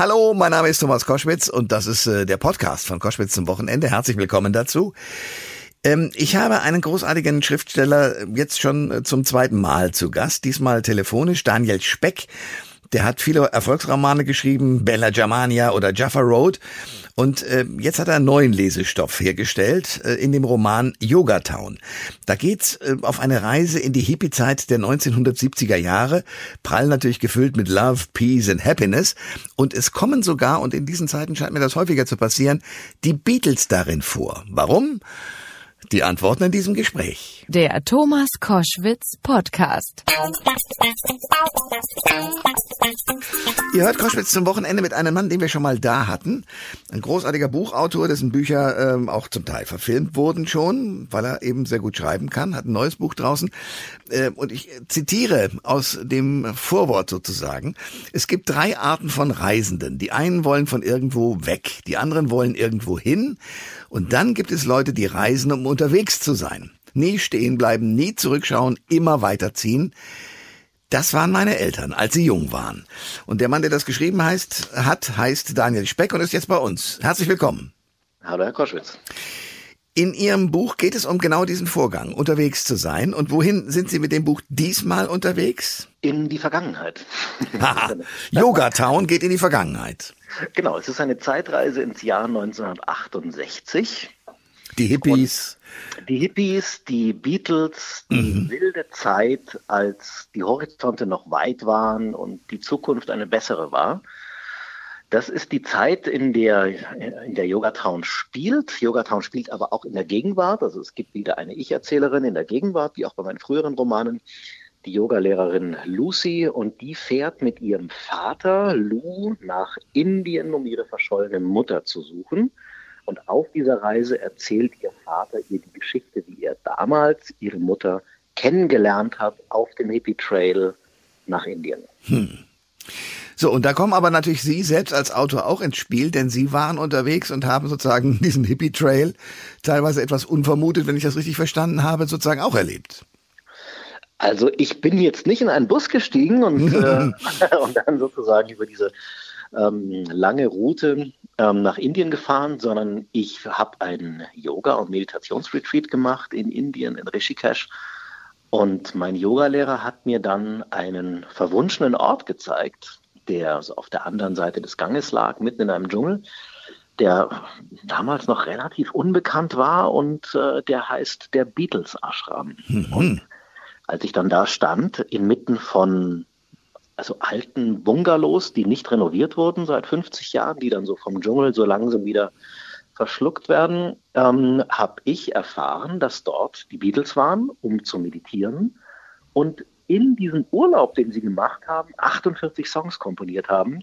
Hallo, mein Name ist Thomas Koschwitz und das ist äh, der Podcast von Koschwitz zum Wochenende. Herzlich willkommen dazu. Ähm, ich habe einen großartigen Schriftsteller jetzt schon äh, zum zweiten Mal zu Gast, diesmal telefonisch, Daniel Speck. Der hat viele Erfolgsromane geschrieben, Bella Germania oder Jaffa Road. Und äh, jetzt hat er einen neuen Lesestoff hergestellt äh, in dem Roman Yoga Town. Da geht's äh, auf eine Reise in die Hippie-Zeit der 1970er Jahre, prall natürlich gefüllt mit Love, Peace and Happiness. Und es kommen sogar, und in diesen Zeiten scheint mir das häufiger zu passieren, die Beatles darin vor. Warum? Die Antworten in diesem Gespräch. Der Thomas Koschwitz Podcast. Ihr hört Koschwitz zum Wochenende mit einem Mann, den wir schon mal da hatten. Ein großartiger Buchautor, dessen Bücher ähm, auch zum Teil verfilmt wurden schon, weil er eben sehr gut schreiben kann, hat ein neues Buch draußen. Äh, und ich zitiere aus dem Vorwort sozusagen. Es gibt drei Arten von Reisenden. Die einen wollen von irgendwo weg, die anderen wollen irgendwo hin. Und dann gibt es Leute, die reisen, um unterwegs zu sein. Nie stehen bleiben, nie zurückschauen, immer weiterziehen. Das waren meine Eltern, als sie jung waren. Und der Mann, der das geschrieben heißt, hat, heißt Daniel Speck und ist jetzt bei uns. Herzlich willkommen. Hallo, Herr Koschwitz. In Ihrem Buch geht es um genau diesen Vorgang, unterwegs zu sein. Und wohin sind Sie mit dem Buch diesmal unterwegs? In die Vergangenheit. Yoga Town geht in die Vergangenheit. Genau, es ist eine Zeitreise ins Jahr 1968. Die Hippies. Und die Hippies, die Beatles, die mhm. wilde Zeit, als die Horizonte noch weit waren und die Zukunft eine bessere war. Das ist die Zeit, in der, in der Yogatown spielt. Yogatown spielt aber auch in der Gegenwart. Also es gibt wieder eine Ich-Erzählerin in der Gegenwart, wie auch bei meinen früheren Romanen, die Yogalehrerin Lucy. Und die fährt mit ihrem Vater Lou nach Indien, um ihre verschollene Mutter zu suchen. Und auf dieser Reise erzählt ihr Vater ihr die Geschichte, wie er damals ihre Mutter kennengelernt hat auf dem Hippie Trail nach Indien. Hm. So, und da kommen aber natürlich Sie selbst als Autor auch ins Spiel, denn Sie waren unterwegs und haben sozusagen diesen Hippie Trail teilweise etwas unvermutet, wenn ich das richtig verstanden habe, sozusagen auch erlebt. Also ich bin jetzt nicht in einen Bus gestiegen und, äh, und dann sozusagen über diese ähm, lange Route ähm, nach Indien gefahren, sondern ich habe einen Yoga- und Meditationsretreat gemacht in Indien, in Rishikesh. Und mein Yogalehrer hat mir dann einen verwunschenen Ort gezeigt, der so auf der anderen Seite des Ganges lag, mitten in einem Dschungel, der damals noch relativ unbekannt war und äh, der heißt der Beatles Ashram. Mhm. Und als ich dann da stand, inmitten von also alten Bungalows, die nicht renoviert wurden seit 50 Jahren, die dann so vom Dschungel so langsam wieder verschluckt werden, ähm, habe ich erfahren, dass dort die Beatles waren, um zu meditieren und in diesem Urlaub, den sie gemacht haben, 48 Songs komponiert haben,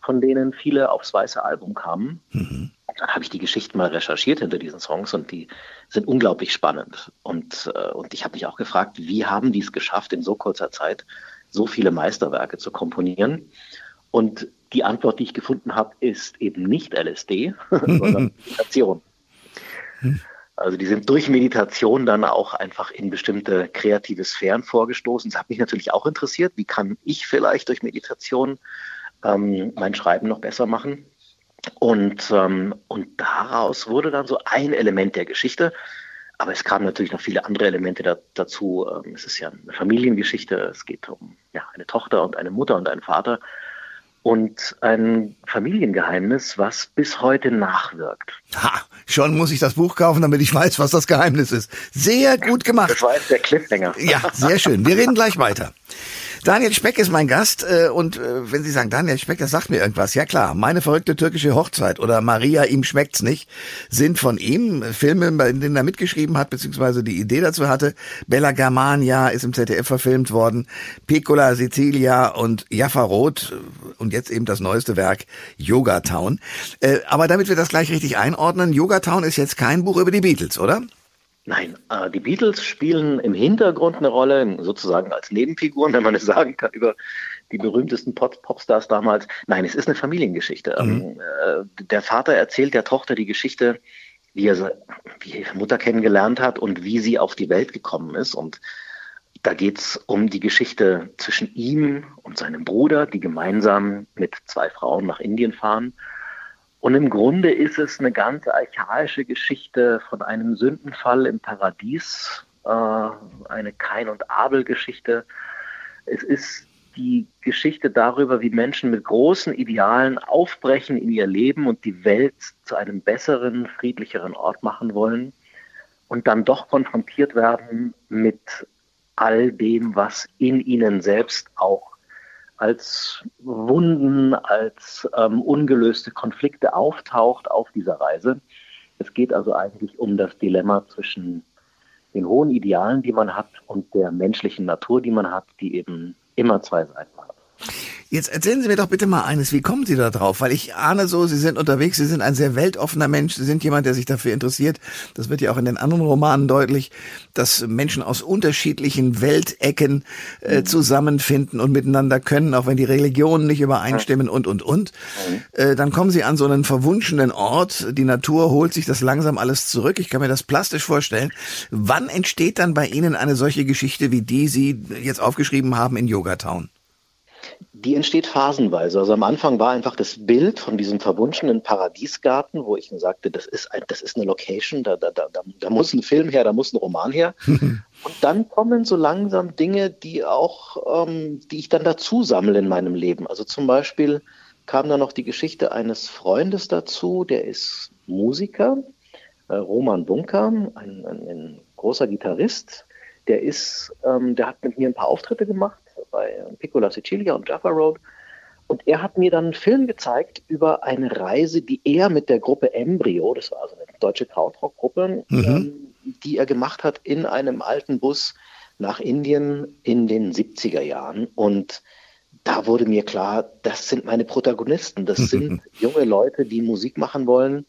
von denen viele aufs weiße Album kamen. Mhm. Dann habe ich die Geschichten mal recherchiert hinter diesen Songs und die sind unglaublich spannend. Und, äh, und ich habe mich auch gefragt, wie haben die es geschafft, in so kurzer Zeit so viele Meisterwerke zu komponieren? Und die Antwort, die ich gefunden habe, ist eben nicht LSD, sondern Meditation. Also die sind durch Meditation dann auch einfach in bestimmte kreative Sphären vorgestoßen. Das hat mich natürlich auch interessiert. Wie kann ich vielleicht durch Meditation ähm, mein Schreiben noch besser machen? Und, ähm, und daraus wurde dann so ein Element der Geschichte. Aber es kamen natürlich noch viele andere Elemente da, dazu. Ähm, es ist ja eine Familiengeschichte. Es geht um ja, eine Tochter und eine Mutter und einen Vater und ein Familiengeheimnis, was bis heute nachwirkt. Ha, schon muss ich das Buch kaufen, damit ich weiß, was das Geheimnis ist. Sehr gut gemacht. Das war jetzt der Cliffhanger. Ja, sehr schön. Wir reden gleich weiter. Daniel Speck ist mein Gast äh, und äh, wenn Sie sagen, Daniel Speck, das sagt mir irgendwas. Ja klar, meine verrückte türkische Hochzeit oder Maria, ihm schmeckt's nicht, sind von ihm Filme, in denen er mitgeschrieben hat, beziehungsweise die Idee dazu hatte. Bella Germania ist im ZDF verfilmt worden, Piccola Sicilia und Jaffa Roth und jetzt eben das neueste Werk Yoga Town. Äh, aber damit wir das gleich richtig einordnen, Yoga Town ist jetzt kein Buch über die Beatles, oder? Nein, äh, die Beatles spielen im Hintergrund eine Rolle, sozusagen als Nebenfiguren, wenn man es sagen kann, über die berühmtesten Pop Popstars damals. Nein, es ist eine Familiengeschichte. Mhm. Ähm, äh, der Vater erzählt der Tochter die Geschichte, wie er wie ihre Mutter kennengelernt hat und wie sie auf die Welt gekommen ist. Und da geht es um die Geschichte zwischen ihm und seinem Bruder, die gemeinsam mit zwei Frauen nach Indien fahren. Und im Grunde ist es eine ganz archaische Geschichte von einem Sündenfall im Paradies, äh, eine Kain- und Abel-Geschichte. Es ist die Geschichte darüber, wie Menschen mit großen Idealen aufbrechen in ihr Leben und die Welt zu einem besseren, friedlicheren Ort machen wollen und dann doch konfrontiert werden mit all dem, was in ihnen selbst auch als Wunden, als ähm, ungelöste Konflikte auftaucht auf dieser Reise. Es geht also eigentlich um das Dilemma zwischen den hohen Idealen, die man hat, und der menschlichen Natur, die man hat, die eben immer zwei Seiten hat. Jetzt erzählen Sie mir doch bitte mal eines, wie kommen Sie da drauf? Weil ich ahne so, Sie sind unterwegs, Sie sind ein sehr weltoffener Mensch, Sie sind jemand, der sich dafür interessiert. Das wird ja auch in den anderen Romanen deutlich, dass Menschen aus unterschiedlichen Weltecken äh, mhm. zusammenfinden und miteinander können, auch wenn die Religionen nicht übereinstimmen und, und, und. Mhm. Äh, dann kommen Sie an so einen verwunschenen Ort, die Natur holt sich das langsam alles zurück. Ich kann mir das plastisch vorstellen. Wann entsteht dann bei Ihnen eine solche Geschichte, wie die Sie jetzt aufgeschrieben haben in Yogatown? Die entsteht phasenweise. Also am Anfang war einfach das Bild von diesem verwunschenen Paradiesgarten, wo ich mir sagte, das ist, ein, das ist eine Location, da, da, da, da muss ein Film her, da muss ein Roman her. Und dann kommen so langsam Dinge, die auch, ähm, die ich dann dazu sammle in meinem Leben. Also zum Beispiel kam da noch die Geschichte eines Freundes dazu, der ist Musiker, äh, Roman Bunker, ein, ein, ein großer Gitarrist. Der ist, ähm, der hat mit mir ein paar Auftritte gemacht bei Piccola Sicilia und Jaffa Road. Und er hat mir dann einen Film gezeigt über eine Reise, die er mit der Gruppe Embryo, das war also eine deutsche Krautrock-Gruppe, mhm. ähm, die er gemacht hat in einem alten Bus nach Indien in den 70er Jahren. Und da wurde mir klar, das sind meine Protagonisten. Das sind junge Leute, die Musik machen wollen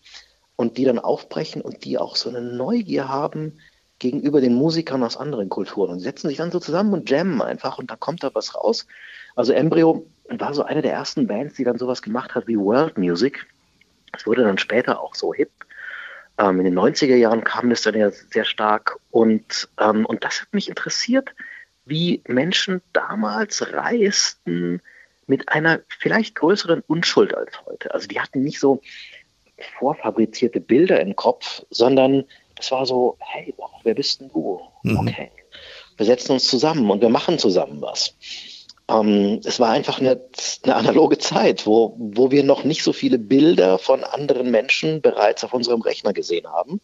und die dann aufbrechen und die auch so eine Neugier haben, gegenüber den Musikern aus anderen Kulturen und setzen sich dann so zusammen und jammen einfach und dann kommt da was raus. Also Embryo war so eine der ersten Bands, die dann sowas gemacht hat wie World Music. Es wurde dann später auch so hip. Ähm, in den 90er Jahren kam das dann ja sehr stark und, ähm, und das hat mich interessiert, wie Menschen damals reisten mit einer vielleicht größeren Unschuld als heute. Also die hatten nicht so vorfabrizierte Bilder im Kopf, sondern das war so, hey, wer bist denn du? Mhm. Okay. Wir setzen uns zusammen und wir machen zusammen was. Ähm, es war einfach eine, eine, analoge Zeit, wo, wo wir noch nicht so viele Bilder von anderen Menschen bereits auf unserem Rechner gesehen haben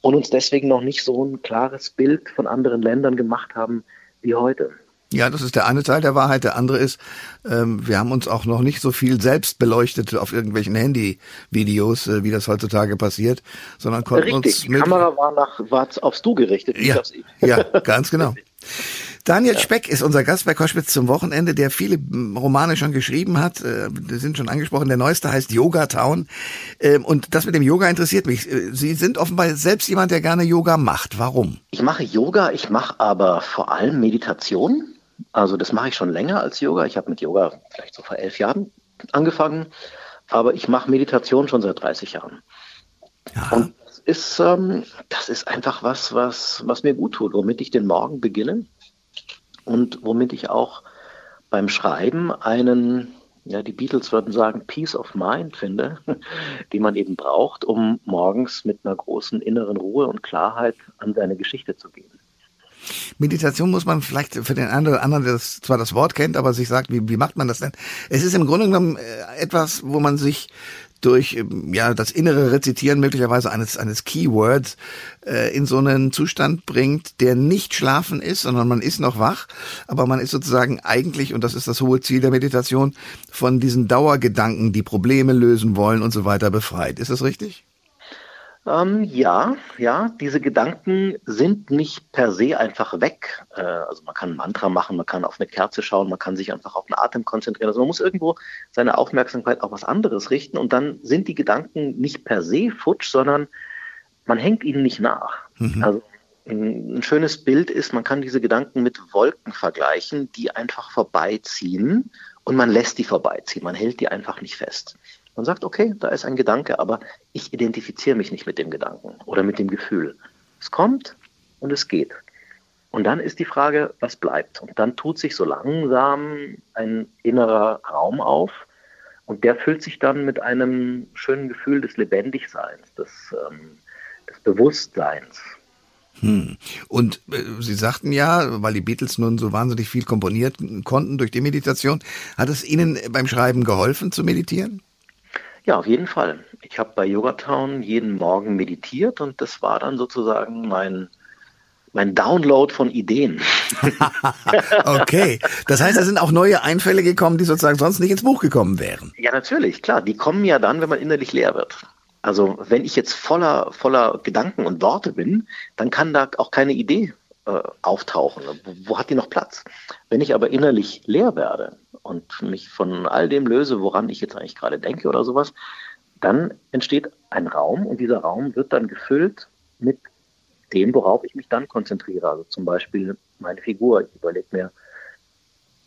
und uns deswegen noch nicht so ein klares Bild von anderen Ländern gemacht haben wie heute. Ja, das ist der eine Teil der Wahrheit. Der andere ist, ähm, wir haben uns auch noch nicht so viel selbst beleuchtet auf irgendwelchen Handyvideos, äh, wie das heutzutage passiert, sondern konnten Richtig, uns mit... die Kamera war, nach, war aufs Du gerichtet, nicht ja, aufs Ich. Ja, ganz genau. Daniel. Speck ist unser Gast bei Koschwitz zum Wochenende, der viele Romane schon geschrieben hat. Äh, die sind schon angesprochen. Der neueste heißt Yoga Town. Ähm, und das mit dem Yoga interessiert mich. Äh, Sie sind offenbar selbst jemand, der gerne Yoga macht. Warum? Ich mache Yoga, ich mache aber vor allem Meditation. Also das mache ich schon länger als Yoga. Ich habe mit Yoga vielleicht so vor elf Jahren angefangen, aber ich mache Meditation schon seit 30 Jahren. Ja. Und das ist, ähm, das ist einfach was, was, was mir gut tut, womit ich den Morgen beginne und womit ich auch beim Schreiben einen, ja, die Beatles würden sagen, Peace of Mind finde, die man eben braucht, um morgens mit einer großen inneren Ruhe und Klarheit an seine Geschichte zu gehen. Meditation muss man vielleicht für den einen oder anderen, der das, zwar das Wort kennt, aber sich sagt, wie, wie macht man das denn? Es ist im Grunde genommen äh, etwas, wo man sich durch ähm, ja das innere Rezitieren möglicherweise eines eines Keywords äh, in so einen Zustand bringt, der nicht schlafen ist, sondern man ist noch wach, aber man ist sozusagen eigentlich und das ist das hohe Ziel der Meditation von diesen Dauergedanken, die Probleme lösen wollen und so weiter befreit. Ist das richtig? Ähm, ja, ja, diese Gedanken sind nicht per se einfach weg. Äh, also man kann ein Mantra machen, man kann auf eine Kerze schauen, man kann sich einfach auf den Atem konzentrieren. Also man muss irgendwo seine Aufmerksamkeit auf was anderes richten und dann sind die Gedanken nicht per se futsch, sondern man hängt ihnen nicht nach. Mhm. Also ein schönes Bild ist, man kann diese Gedanken mit Wolken vergleichen, die einfach vorbeiziehen und man lässt die vorbeiziehen. Man hält die einfach nicht fest. Man sagt, okay, da ist ein Gedanke, aber ich identifiziere mich nicht mit dem Gedanken oder mit dem Gefühl. Es kommt und es geht. Und dann ist die Frage, was bleibt? Und dann tut sich so langsam ein innerer Raum auf und der füllt sich dann mit einem schönen Gefühl des Lebendigseins, des, ähm, des Bewusstseins. Hm. Und äh, Sie sagten ja, weil die Beatles nun so wahnsinnig viel komponiert konnten durch die Meditation, hat es Ihnen beim Schreiben geholfen zu meditieren? Ja, auf jeden Fall. Ich habe bei Yogatown jeden Morgen meditiert und das war dann sozusagen mein mein Download von Ideen. okay, das heißt, da sind auch neue Einfälle gekommen, die sozusagen sonst nicht ins Buch gekommen wären. Ja, natürlich, klar. Die kommen ja dann, wenn man innerlich leer wird. Also wenn ich jetzt voller, voller Gedanken und Worte bin, dann kann da auch keine Idee äh, auftauchen. Wo, hat die noch Platz? Wenn ich aber innerlich leer werde und mich von all dem löse, woran ich jetzt eigentlich gerade denke oder sowas, dann entsteht ein Raum und dieser Raum wird dann gefüllt mit dem, worauf ich mich dann konzentriere. Also zum Beispiel meine Figur. Ich überlege mir,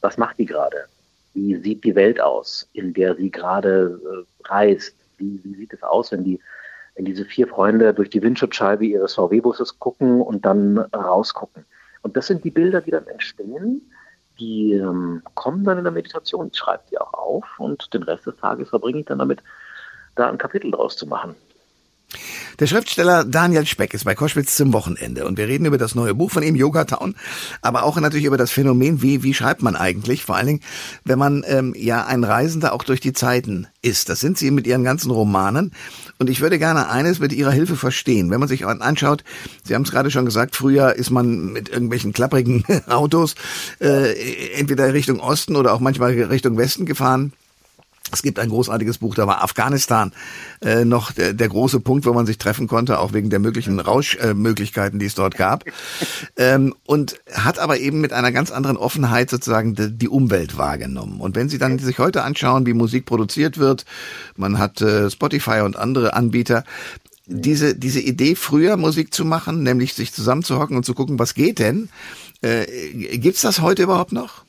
was macht die gerade? Wie sieht die Welt aus, in der sie gerade äh, reist? Wie, wie sieht es aus, wenn die wenn diese vier Freunde durch die Windschutzscheibe ihres VW-Busses gucken und dann rausgucken. Und das sind die Bilder, die dann entstehen, die ähm, kommen dann in der Meditation. Ich schreibe die auch auf und den Rest des Tages verbringe ich dann damit, da ein Kapitel draus zu machen. Der Schriftsteller Daniel Speck ist bei Koschwitz zum Wochenende und wir reden über das neue Buch von ihm, Yoga Town, aber auch natürlich über das Phänomen, wie, wie schreibt man eigentlich, vor allen Dingen, wenn man ähm, ja ein Reisender auch durch die Zeiten ist. Das sind sie mit ihren ganzen Romanen und ich würde gerne eines mit Ihrer Hilfe verstehen. Wenn man sich anschaut, Sie haben es gerade schon gesagt, früher ist man mit irgendwelchen klapprigen Autos äh, entweder Richtung Osten oder auch manchmal Richtung Westen gefahren. Es gibt ein großartiges Buch, da war Afghanistan äh, noch der, der große Punkt, wo man sich treffen konnte, auch wegen der möglichen Rauschmöglichkeiten, äh, die es dort gab. ähm, und hat aber eben mit einer ganz anderen Offenheit sozusagen die, die, Umwelt wahrgenommen. Und wenn Sie dann sich heute anschauen, wie Musik produziert wird, man hat äh, Spotify und andere Anbieter, diese, diese Idee, früher Musik zu machen, nämlich sich zusammenzuhocken und zu gucken, was geht denn, äh, gibt's das heute überhaupt noch?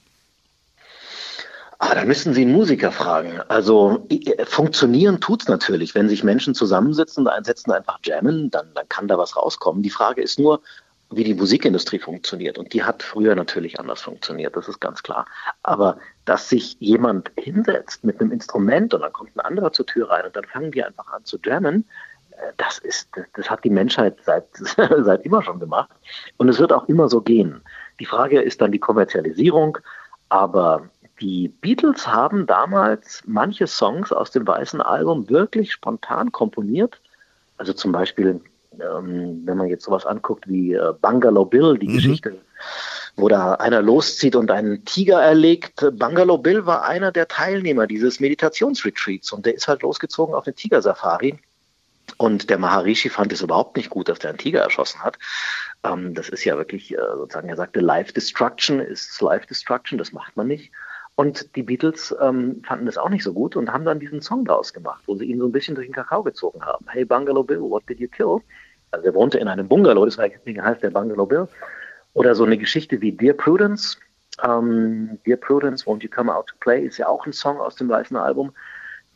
Ah, da müssen Sie einen Musiker fragen. Also funktionieren tut's natürlich. Wenn sich Menschen zusammensitzen und einsetzen, einfach jammen, dann, dann kann da was rauskommen. Die Frage ist nur, wie die Musikindustrie funktioniert. Und die hat früher natürlich anders funktioniert, das ist ganz klar. Aber dass sich jemand hinsetzt mit einem Instrument und dann kommt ein anderer zur Tür rein und dann fangen die einfach an zu jammen, äh, das ist, das hat die Menschheit seit, seit immer schon gemacht. Und es wird auch immer so gehen. Die Frage ist dann die Kommerzialisierung. Aber die Beatles haben damals manche Songs aus dem weißen Album wirklich spontan komponiert. Also zum Beispiel, ähm, wenn man jetzt sowas anguckt wie äh, Bungalow Bill, die mhm. Geschichte, wo da einer loszieht und einen Tiger erlegt. Bungalow Bill war einer der Teilnehmer dieses Meditationsretreats und der ist halt losgezogen auf eine Tigersafari. Und der Maharishi fand es überhaupt nicht gut, dass der einen Tiger erschossen hat. Ähm, das ist ja wirklich äh, sozusagen, er sagte, Life Destruction ist Life Destruction, das macht man nicht. Und die Beatles ähm, fanden das auch nicht so gut und haben dann diesen Song daraus gemacht, wo sie ihn so ein bisschen durch den Kakao gezogen haben. Hey Bungalow Bill, what did you kill? Also er wohnte in einem Bungalow, deswegen heißt der Bungalow Bill. Oder so eine Geschichte wie Dear Prudence. Ähm, Dear Prudence, won't you come out to play? Ist ja auch ein Song aus dem weißen Album.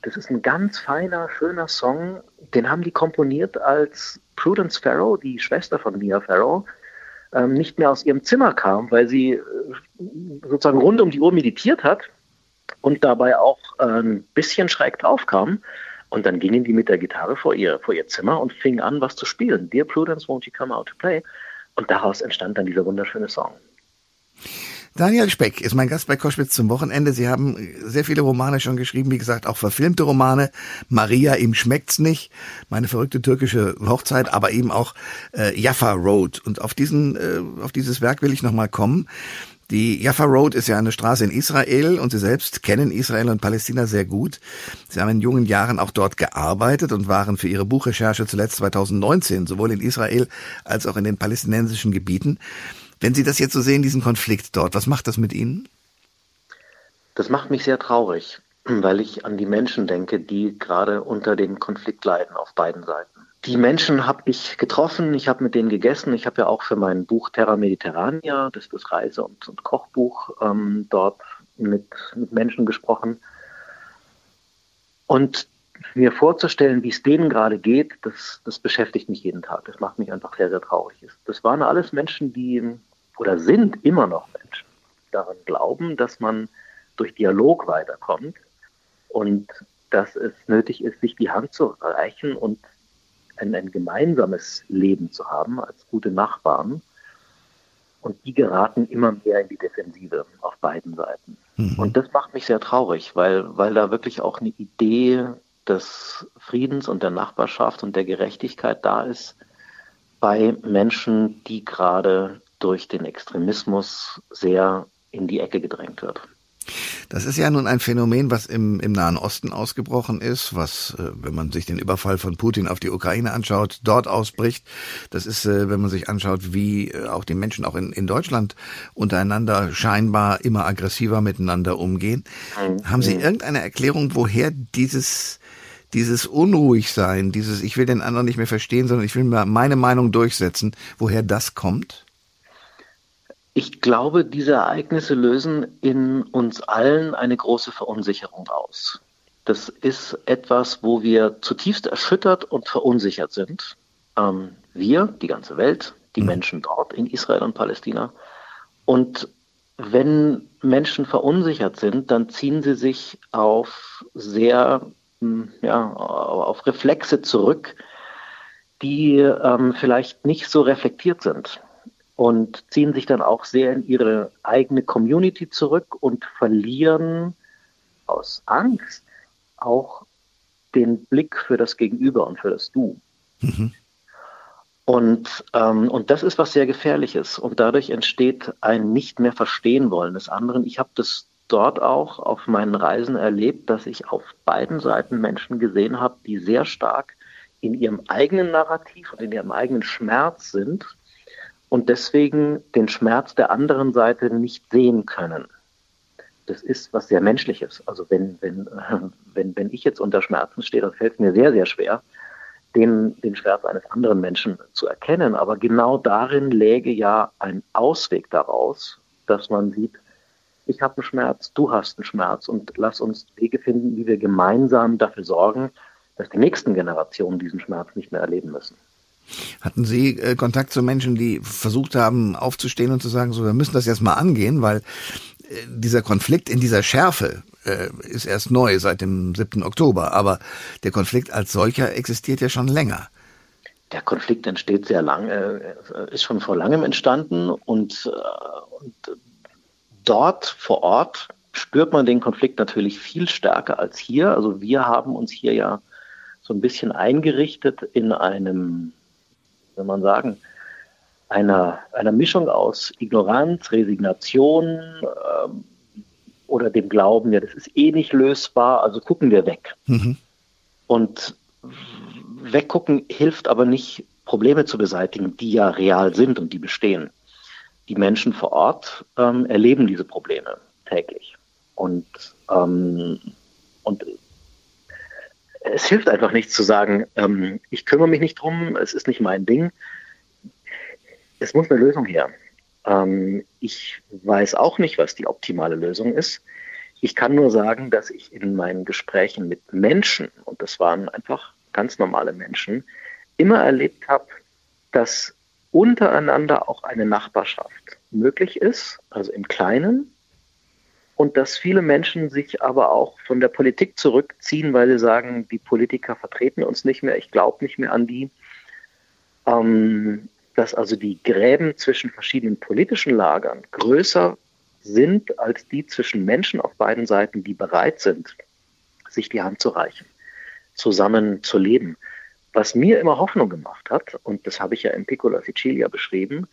Das ist ein ganz feiner, schöner Song. Den haben die komponiert, als Prudence Farrow, die Schwester von Mia Farrow, ähm, nicht mehr aus ihrem Zimmer kam, weil sie äh, sozusagen rund um die Uhr meditiert hat und dabei auch äh, ein bisschen schräg drauf kam. Und dann gingen die mit der Gitarre vor ihr, vor ihr Zimmer und fingen an, was zu spielen. Dear Prudence, won't you come out to play? Und daraus entstand dann dieser wunderschöne Song. Daniel Speck ist mein Gast bei Koschwitz zum Wochenende. Sie haben sehr viele Romane schon geschrieben, wie gesagt, auch verfilmte Romane. Maria, ihm schmeckt's nicht. Meine verrückte türkische Hochzeit, aber eben auch äh, Jaffa Road. Und auf diesen, äh, auf dieses Werk will ich nochmal kommen. Die Jaffa Road ist ja eine Straße in Israel und Sie selbst kennen Israel und Palästina sehr gut. Sie haben in jungen Jahren auch dort gearbeitet und waren für Ihre Buchrecherche zuletzt 2019 sowohl in Israel als auch in den palästinensischen Gebieten. Wenn Sie das jetzt so sehen, diesen Konflikt dort, was macht das mit Ihnen? Das macht mich sehr traurig, weil ich an die Menschen denke, die gerade unter dem Konflikt leiden auf beiden Seiten. Die Menschen habe ich getroffen, ich habe mit denen gegessen. Ich habe ja auch für mein Buch Terra Mediterrania, das ist das Reise- und, und Kochbuch, ähm, dort mit, mit Menschen gesprochen. Und mir vorzustellen, wie es denen gerade geht, das, das beschäftigt mich jeden Tag. Das macht mich einfach sehr, sehr traurig. Das waren alles Menschen, die oder sind immer noch Menschen, die daran glauben, dass man durch Dialog weiterkommt und dass es nötig ist, sich die Hand zu reichen und ein, ein gemeinsames Leben zu haben als gute Nachbarn. Und die geraten immer mehr in die Defensive auf beiden Seiten. Mhm. Und das macht mich sehr traurig, weil, weil da wirklich auch eine Idee des Friedens und der Nachbarschaft und der Gerechtigkeit da ist bei Menschen, die gerade durch den Extremismus sehr in die Ecke gedrängt wird. Das ist ja nun ein Phänomen, was im, im Nahen Osten ausgebrochen ist, was, äh, wenn man sich den Überfall von Putin auf die Ukraine anschaut, dort ausbricht. Das ist, äh, wenn man sich anschaut, wie äh, auch die Menschen auch in, in Deutschland untereinander scheinbar immer aggressiver miteinander umgehen. Mhm. Haben Sie irgendeine Erklärung, woher dieses dieses Unruhigsein, dieses Ich will den anderen nicht mehr verstehen, sondern ich will meine Meinung durchsetzen, woher das kommt? Ich glaube, diese Ereignisse lösen in uns allen eine große Verunsicherung aus. Das ist etwas, wo wir zutiefst erschüttert und verunsichert sind. Ähm, wir, die ganze Welt, die mhm. Menschen dort in Israel und Palästina. Und wenn Menschen verunsichert sind, dann ziehen sie sich auf sehr, hm, ja, auf Reflexe zurück, die ähm, vielleicht nicht so reflektiert sind und ziehen sich dann auch sehr in ihre eigene Community zurück und verlieren aus Angst auch den Blick für das Gegenüber und für das Du. Mhm. Und, ähm, und das ist was sehr Gefährliches. Und dadurch entsteht ein nicht mehr verstehen wollen des anderen. Ich habe das dort auch auf meinen Reisen erlebt, dass ich auf beiden Seiten Menschen gesehen habe, die sehr stark in ihrem eigenen Narrativ und in ihrem eigenen Schmerz sind und deswegen den Schmerz der anderen Seite nicht sehen können. Das ist was sehr Menschliches. Also wenn, wenn, wenn, wenn ich jetzt unter Schmerzen stehe, dann fällt es mir sehr, sehr schwer, den, den Schmerz eines anderen Menschen zu erkennen. Aber genau darin läge ja ein Ausweg daraus, dass man sieht, ich habe einen Schmerz, du hast einen Schmerz und lass uns Wege finden, wie wir gemeinsam dafür sorgen, dass die nächsten Generationen diesen Schmerz nicht mehr erleben müssen. Hatten Sie äh, Kontakt zu Menschen, die versucht haben, aufzustehen und zu sagen, so, wir müssen das jetzt mal angehen, weil äh, dieser Konflikt in dieser Schärfe äh, ist erst neu seit dem 7. Oktober, aber der Konflikt als solcher existiert ja schon länger. Der Konflikt entsteht sehr lange, äh, ist schon vor langem entstanden und, äh, und dort vor Ort spürt man den Konflikt natürlich viel stärker als hier. Also wir haben uns hier ja so ein bisschen eingerichtet in einem soll man sagen, einer, einer Mischung aus Ignoranz, Resignation ähm, oder dem Glauben, ja, das ist eh nicht lösbar, also gucken wir weg. Mhm. Und weggucken hilft aber nicht, Probleme zu beseitigen, die ja real sind und die bestehen. Die Menschen vor Ort ähm, erleben diese Probleme täglich. Und, ähm, und es hilft einfach nicht zu sagen, ähm, ich kümmere mich nicht drum, es ist nicht mein Ding. Es muss eine Lösung her. Ähm, ich weiß auch nicht, was die optimale Lösung ist. Ich kann nur sagen, dass ich in meinen Gesprächen mit Menschen, und das waren einfach ganz normale Menschen, immer erlebt habe, dass untereinander auch eine Nachbarschaft möglich ist, also im Kleinen, und dass viele Menschen sich aber auch von der Politik zurückziehen, weil sie sagen, die Politiker vertreten uns nicht mehr, ich glaube nicht mehr an die. Ähm, dass also die Gräben zwischen verschiedenen politischen Lagern größer sind als die zwischen Menschen auf beiden Seiten, die bereit sind, sich die Hand zu reichen, zusammen zu leben. Was mir immer Hoffnung gemacht hat, und das habe ich ja in Piccola Sicilia beschrieben,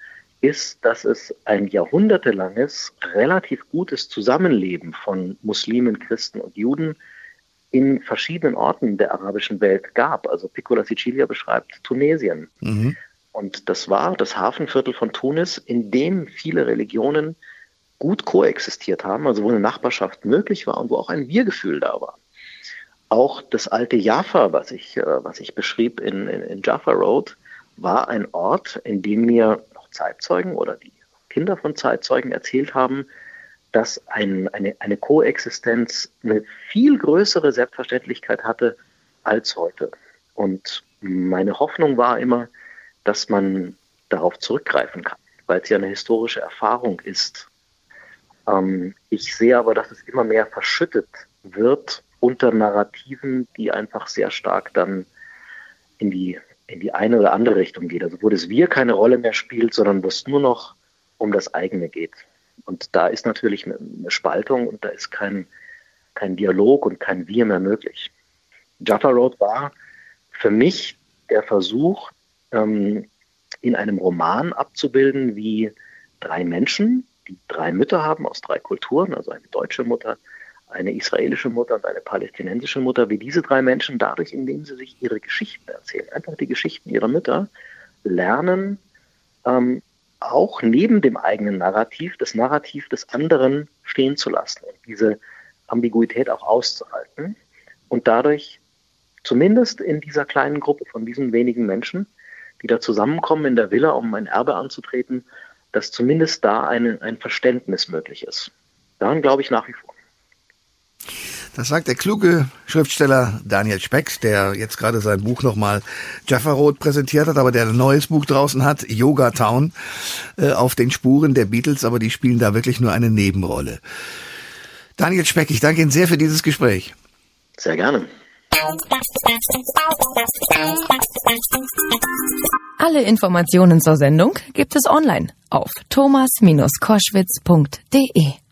ist, dass es ein jahrhundertelanges, relativ gutes Zusammenleben von Muslimen, Christen und Juden in verschiedenen Orten der arabischen Welt gab. Also Piccola Sicilia beschreibt Tunesien. Mhm. Und das war das Hafenviertel von Tunis, in dem viele Religionen gut koexistiert haben, also wo eine Nachbarschaft möglich war und wo auch ein Wir-Gefühl da war. Auch das alte Jaffa, was ich, äh, was ich beschrieb in, in, in Jaffa Road, war ein Ort, in dem mir Zeitzeugen oder die Kinder von Zeitzeugen erzählt haben, dass ein, eine, eine Koexistenz eine viel größere Selbstverständlichkeit hatte als heute. Und meine Hoffnung war immer, dass man darauf zurückgreifen kann. weil es ja eine historische Erfahrung ist. Ähm, ich sehe aber, dass es immer mehr verschüttet wird unter Narrativen, die einfach sehr stark dann in die, in die eine oder andere Richtung geht. Also wo das Wir keine Rolle mehr spielt, sondern wo es nur noch um das eigene geht. Und da ist natürlich eine, Spaltung und da ist kein, kein Dialog und kein Wir mehr möglich. Jaffa Road war für mich der Versuch, ähm, in einem Roman abzubilden, wie drei Menschen, die drei Mütter haben aus drei Kulturen, also eine deutsche Mutter, eine israelische Mutter und eine palästinensische Mutter, wie diese drei Menschen dadurch, indem sie sich ihre Geschichten erzählen, einfach die Geschichten ihrer Mütter, lernen, ähm, auch neben dem eigenen Narrativ, das Narrativ des anderen stehen zu lassen und diese Ambiguität auch auszuhalten und dadurch zumindest in dieser kleinen Gruppe von diesen wenigen Menschen, die da zusammenkommen in der Villa, um ein Erbe anzutreten, dass zumindest da eine, ein Verständnis möglich ist. Daran glaube ich nach wie vor. Das sagt der kluge Schriftsteller Daniel Speck, der jetzt gerade sein Buch nochmal Jaffa präsentiert hat, aber der ein neues Buch draußen hat, Yoga Town, äh, auf den Spuren der Beatles, aber die spielen da wirklich nur eine Nebenrolle. Daniel Speck, ich danke Ihnen sehr für dieses Gespräch. Sehr gerne. Alle Informationen zur Sendung gibt es online auf thomas-koschwitz.de.